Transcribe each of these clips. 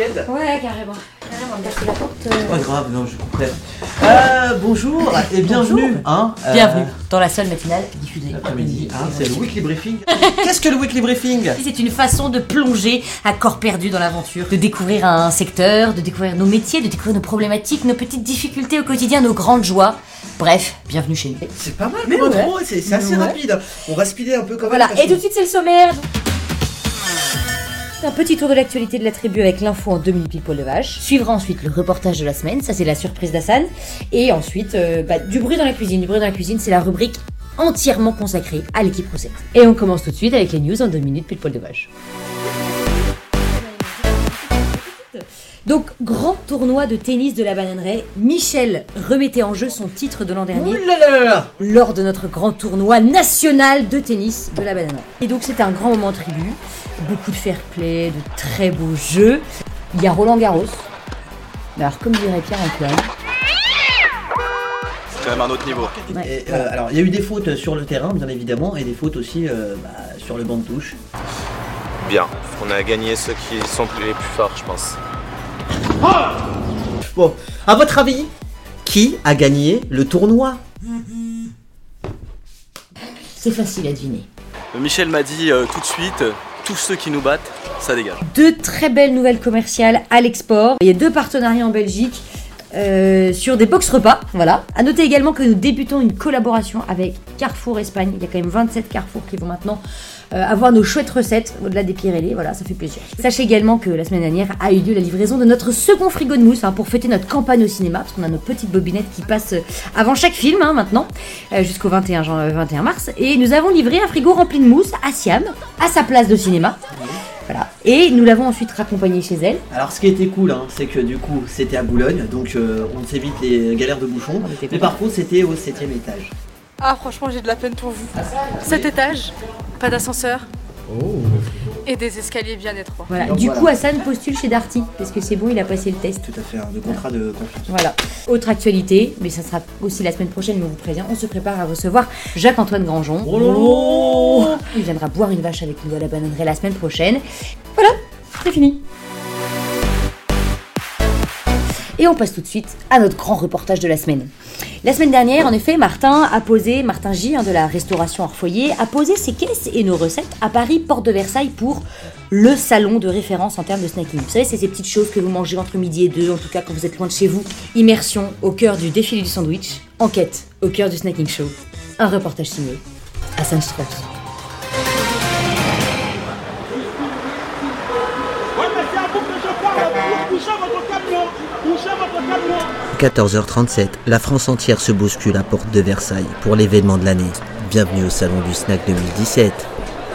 week-end Ouais, carrément. Carrément, me casser la porte. euh. Pas grave, non, je comprends. Euh, bonjour et bienvenue. Hein, euh, Bienvenue dans la seule matinale diffusée. Après-midi, hein, c'est le weekly briefing. Qu'est-ce que le weekly briefing? C'est une façon de plonger à corps perdu dans l'aventure, de découvrir un secteur, de découvrir nos métiers, de découvrir nos problématiques, nos petites difficultés au quotidien, nos grandes joies. Bref, bienvenue chez nous. C'est pas mal Mais comme ouais. intro, c'est c'est assez Ouais. rapide. On va speeder un peu quand même. Voilà, parce et tout de que- suite c'est le sommaire. Un petit tour de l'actualité de la tribu avec l'info en 2 minutes pile poil de vache. Suivra ensuite le reportage de la semaine, ça c'est la surprise d'Hassan. Et ensuite, euh, bah, du bruit dans la cuisine. Du bruit dans la cuisine, c'est la rubrique entièrement consacrée à l'équipe recette. Et on commence tout de suite avec les news en 2 minutes pile poil de vache. Donc, grand tournoi de tennis de la bananeraie. Michel remettait en jeu son titre de l'an dernier Ouh là là là là. lors de notre grand tournoi national de tennis de la banane. Et donc c'était un grand moment tribu, beaucoup de fair play, de très beaux jeux. Il y a Roland Garros. Alors comme dirait Pierre-Antoine, C'est quand même un autre niveau. ouais, Et, euh, alors, il y a eu des fautes sur le terrain, bien évidemment, et des fautes aussi euh, bah, sur le banc de touche. Bien. On a gagné ceux qui sont plus- les plus forts, je pense. Bon, à votre avis, qui a gagné le tournoi c'est facile à deviner. Michel m'a dit euh, tout de suite, euh, tous ceux qui nous battent, ça dégage. Deux très belles nouvelles commerciales à l'export. Il y a deux partenariats en Belgique. Euh, sur des box repas, voilà. À noter également que nous débutons une collaboration avec Carrefour Espagne. Il y a quand même 27 Carrefour qui vont maintenant euh, avoir nos chouettes recettes au-delà des Pyrénées, voilà, ça fait plaisir. Sachez également que la semaine dernière a eu lieu la livraison de notre second frigo de mousse hein, pour fêter notre campagne au cinéma, parce qu'on a nos petites bobinettes qui passent euh, avant chaque film hein, maintenant, euh, jusqu'au 21, jan- euh, 21 mars. Et nous avons livré un frigo rempli de mousse à Siam, à sa place de cinéma. Voilà. Et nous l'avons ensuite raccompagnée chez elle. Alors, ce qui était cool, hein, c'est que du coup, c'était à Boulogne, donc euh, on s'évite les galères de bouchons. Mais par contre, c'était au 7 étage. Ah franchement j'ai de la peine pour vous. Cet étage, pas d'ascenseur. Et des escaliers bien étroits. Voilà. Donc du voilà. coup, Hassan postule chez Darty, parce que c'est bon, il a passé le test. Tout à fait, hein, de contrat de confiance. Voilà. Autre actualité, mais ça sera aussi la semaine prochaine, mais on vous prévient, on se prépare à recevoir Jacques-Antoine Grangeon. Oh lolo Il viendra boire une vache avec nous à la bananerie la semaine prochaine. Voilà, c'est fini. Et on passe tout de suite à notre grand reportage de la semaine. La semaine dernière, en effet, Martin a posé, Martin J de la restauration hors foyer, a posé ses caisses et nos recettes à Paris, porte de Versailles, pour le salon de référence en termes de snacking. Vous savez, c'est ces petites choses que vous mangez entre midi et deux, en tout cas quand vous êtes loin de chez vous. Immersion au cœur du défilé du sandwich, enquête au cœur du snacking show. Un reportage signé Hassan Strauss. 14h37, la France entière se bouscule à Porte de Versailles pour l'événement de l'année. Bienvenue au Salon du Snack 2017.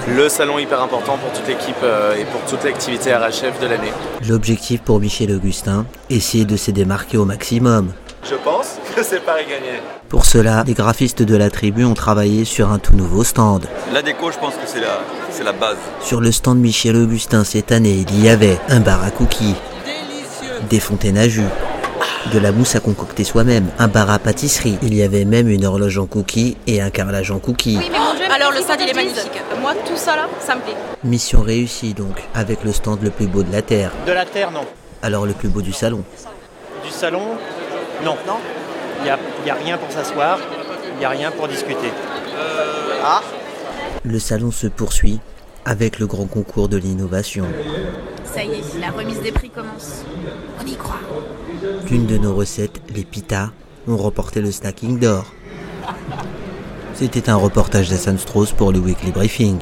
Le salon hyper important pour toute l'équipe euh, et pour toute l'activité RHF de l'année. L'objectif pour Michel Augustin, essayer de se démarquer au maximum. Je pense que c'est Paris gagné. Pour cela, les graphistes de la tribu ont travaillé sur un tout nouveau stand. La déco, je pense que c'est la, c'est la base. Sur le stand Michel Augustin cette année, il y avait un bar à cookies, des fontaines à jus, de la mousse à concocter soi-même, un bar à pâtisserie. Il y avait même une horloge en cookies et un carrelage en cookies. Alors le stade il est magnifique. Moi tout ça là, ça me plaît. Mission réussie donc, avec le stand le plus beau de la Terre. De la terre, non. Alors le plus beau du salon. Du salon, non. Non Il n'y a, il y a rien pour s'asseoir, il n'y a rien pour discuter. Le salon se poursuit avec le grand concours de l'innovation. Ça y est, la remise des prix commence. On y croit. L'une de nos recettes, les pitas, ont remporté le snacking d'or. C'était un reportage d'Hassan Strauss pour le Weekly Briefing.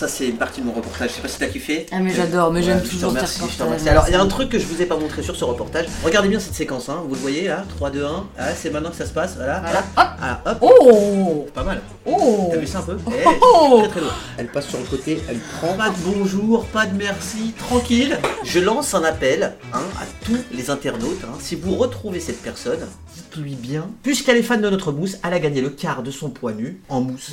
Ça, c'est une partie de mon reportage. Je sais pas si t'as kiffé. Ah, mais j'adore, mais j'aime je te toujours tes remercie, je te reportages. remercie. Alors, il y a un truc que je vous ai pas montré sur ce reportage. Regardez bien cette séquence, hein. vous le voyez là 3, 2, 1. Ah, c'est maintenant que ça se passe. Voilà. Voilà. Ah, hop. Oh Pas mal. Oh T'as vu ça un peu Eh, Oh Très très lourd. Elle passe sur le côté, elle prend. Pas de bonjour, pas de merci, tranquille. Je lance un appel hein, à tous les internautes. hein. Si vous retrouvez cette personne, dites-lui bien. Puisqu'elle est fan de notre mousse, elle a gagné le quart de son poids nu en mousse.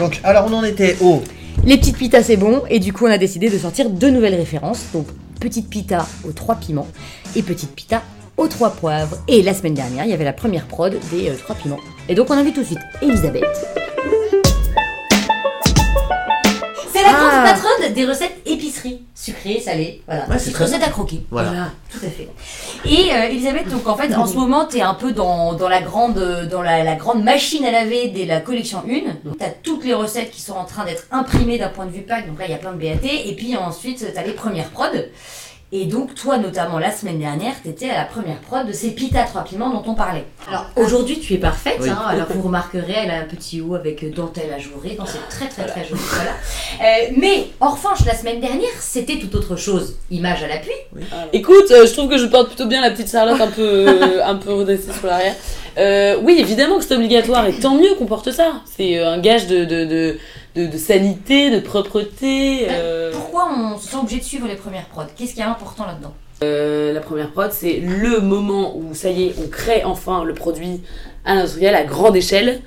Donc, alors on en était au. Les petites pitas c'est bon et du coup on a décidé de sortir deux nouvelles références. Donc petite pita aux trois piments et petite pita aux trois poivres. Et la semaine dernière il y avait la première prod des euh, trois piments. Et donc on invite tout de suite Elisabeth. La Ah. patronne des recettes épicerie, sucrées, salées, voilà. Ouais, c'est recettes à croquer. Voilà. tout à fait. Et euh, Elisabeth, donc en fait, en ce moment, tu es un peu dans, dans la grande dans la, la grande machine à laver de la collection 1. Donc tu as toutes les recettes qui sont en train d'être imprimées d'un point de vue pack. Donc là, il y a plein de BAT. Et puis ensuite, tu as les premières prods. Et donc, toi, notamment, la semaine dernière, tu étais à la première prod de ces pita trois piments dont on parlait. Alors, aujourd'hui, tu es parfaite. Oui. hein. alors, vous remarquerez, elle a un petit haut avec dentelle ajourée. Donc, c'est très, très, très joli. Voilà. Euh, mais, en revanche, la semaine dernière, c'était tout autre chose. Image à l'appui. Écoute, euh, je trouve que je porte plutôt bien la petite Charlotte un peu, euh, un peu redressée sur l'arrière. Euh, oui, évidemment que c'est obligatoire et tant mieux qu'on porte ça. C'est euh, un gage de, de, de, de, de sanité, de propreté. euh. Pourquoi on se sent obligé de suivre les premières prods? Qu'est-ce qui est important là-dedans? Euh, la première prod, c'est le moment où ça y est, on crée enfin le produit à l'industriel à grande échelle.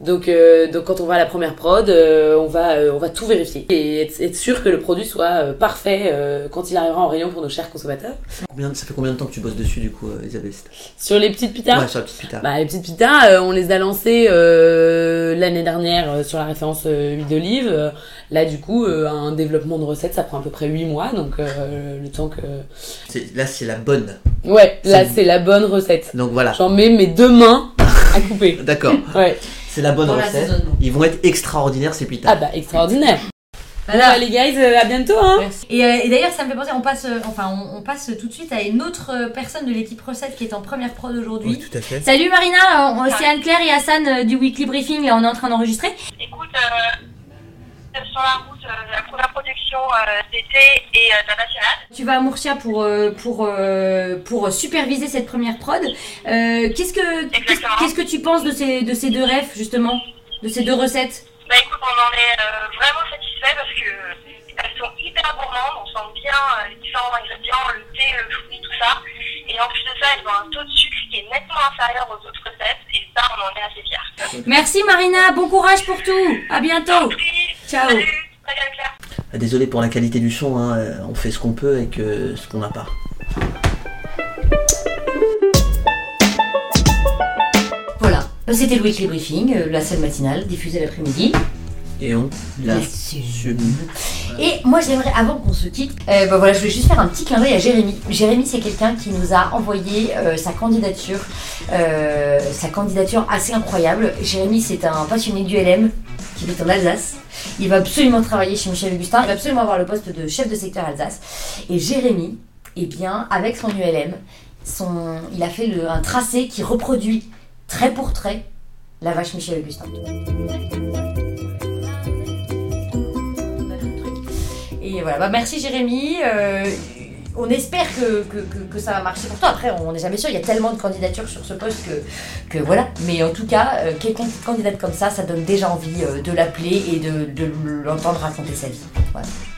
Donc, euh, donc quand on va à la première prod, euh, on, va, euh, on va tout vérifier et être, être sûr que le produit soit euh, parfait euh, quand il arrivera en rayon pour nos chers consommateurs. Combien, ça fait combien de temps que tu bosses dessus du coup, euh, Elisabeth Sur les petites pitas, Ouais, sur la petite pita. Bah, les petites pitas, euh, on les a lancées euh, l'année dernière euh, sur la référence huile d'olive. Là, du coup, euh, un développement de recette, ça prend à peu près 8 mois, donc euh, le temps que... C'est- Là, c'est la bonne. Ouais, là, c'est la bonne recette. Donc voilà. J'en mets mes deux mains à couper. D'accord. Ouais. C'est la bonne recette. Ils vont être extraordinaires ces pitas. Ah bah, extraordinaire. Voilà. Bon, bah, les guys, euh, à bientôt, hein Et, euh, et d'ailleurs, ça me fait penser, on passe, euh, enfin, on, on passe tout de suite à une autre personne de l'équipe recette qui est en première prod aujourd'hui. Oui, tout à fait. Salut Marina, on- c'est Anne-Claire et Hassan euh, du Weekly Briefing, là on est en train d'enregistrer. Écoute, euh, sur la route, euh, la première production euh, d'été et euh, de la. Tu vas à Murcia pour, euh, pour, euh, pour superviser cette première prod. Euh, qu'est-ce, que, qu'est-ce, que tu penses de ces, de ces deux refs justement De ces deux recettes? Bah écoute, on en est vraiment satisfait parce que elles sont hyper gourmandes, on sent bien les différents ingrédients, le thé, le fruit, tout ça. Et en plus de ça, elles ont un taux de sucre qui est nettement inférieur aux autres recettes et ça, on en est assez fiers. Merci Marina, bon courage pour tout. À bientôt. Ciao. Désolé pour la qualité du son, hein, euh, on fait ce qu'on peut avec euh, ce qu'on n'a pas. Voilà, c'était le Weekly Briefing, euh, la scène matinale, diffusée l'après-midi. Et on l'a. Et moi j'aimerais, avant qu'on se quitte, euh, bah voilà, je voulais juste faire un petit clin d'œil à Jérémy. Jérémy c'est quelqu'un qui nous a envoyé euh, sa candidature, euh, sa candidature assez incroyable. Jérémy c'est un passionné du LM en Alsace. Il va absolument travailler chez Michel Augustin, il va absolument avoir le poste de chef de secteur Alsace. Et Jérémy, eh bien, avec son ULM, son, il a fait un tracé qui reproduit trait pour trait la vache Michel Augustin. Et voilà, bah merci Jérémy. Euh, on espère que, que, ça va marcher pour toi. Après, on n'est jamais sûr, il y a tellement de candidatures sur ce poste que, voilà. Mais en tout cas, euh, quelqu'un qui candidate comme ça, ça donne déjà envie euh, de l'appeler et de, l'entendre raconter sa vie.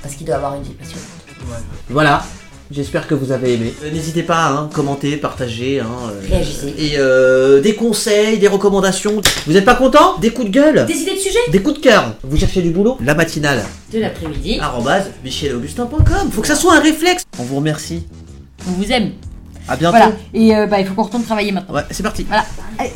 Parce qu'il doit avoir une vie passionnante. Voilà. J'espère que vous avez aimé. Euh, N'hésitez pas à hein, commenter, partager. Hein, euh, Réagissez. Et euh, des conseils, des recommandations. Vous n'êtes pas content? Des coups de gueule? Des idées de sujet Des coups de cœur Vous cherchez du boulot? La matinale. De l'après-midi. Arrobase michelaugustin.com. Faut que ça soit un réflexe. On vous remercie. On vous aime. À bientôt. Voilà. Et euh, bah, il faut qu'on retourne travailler maintenant. Ouais, c'est parti. Voilà. Allez.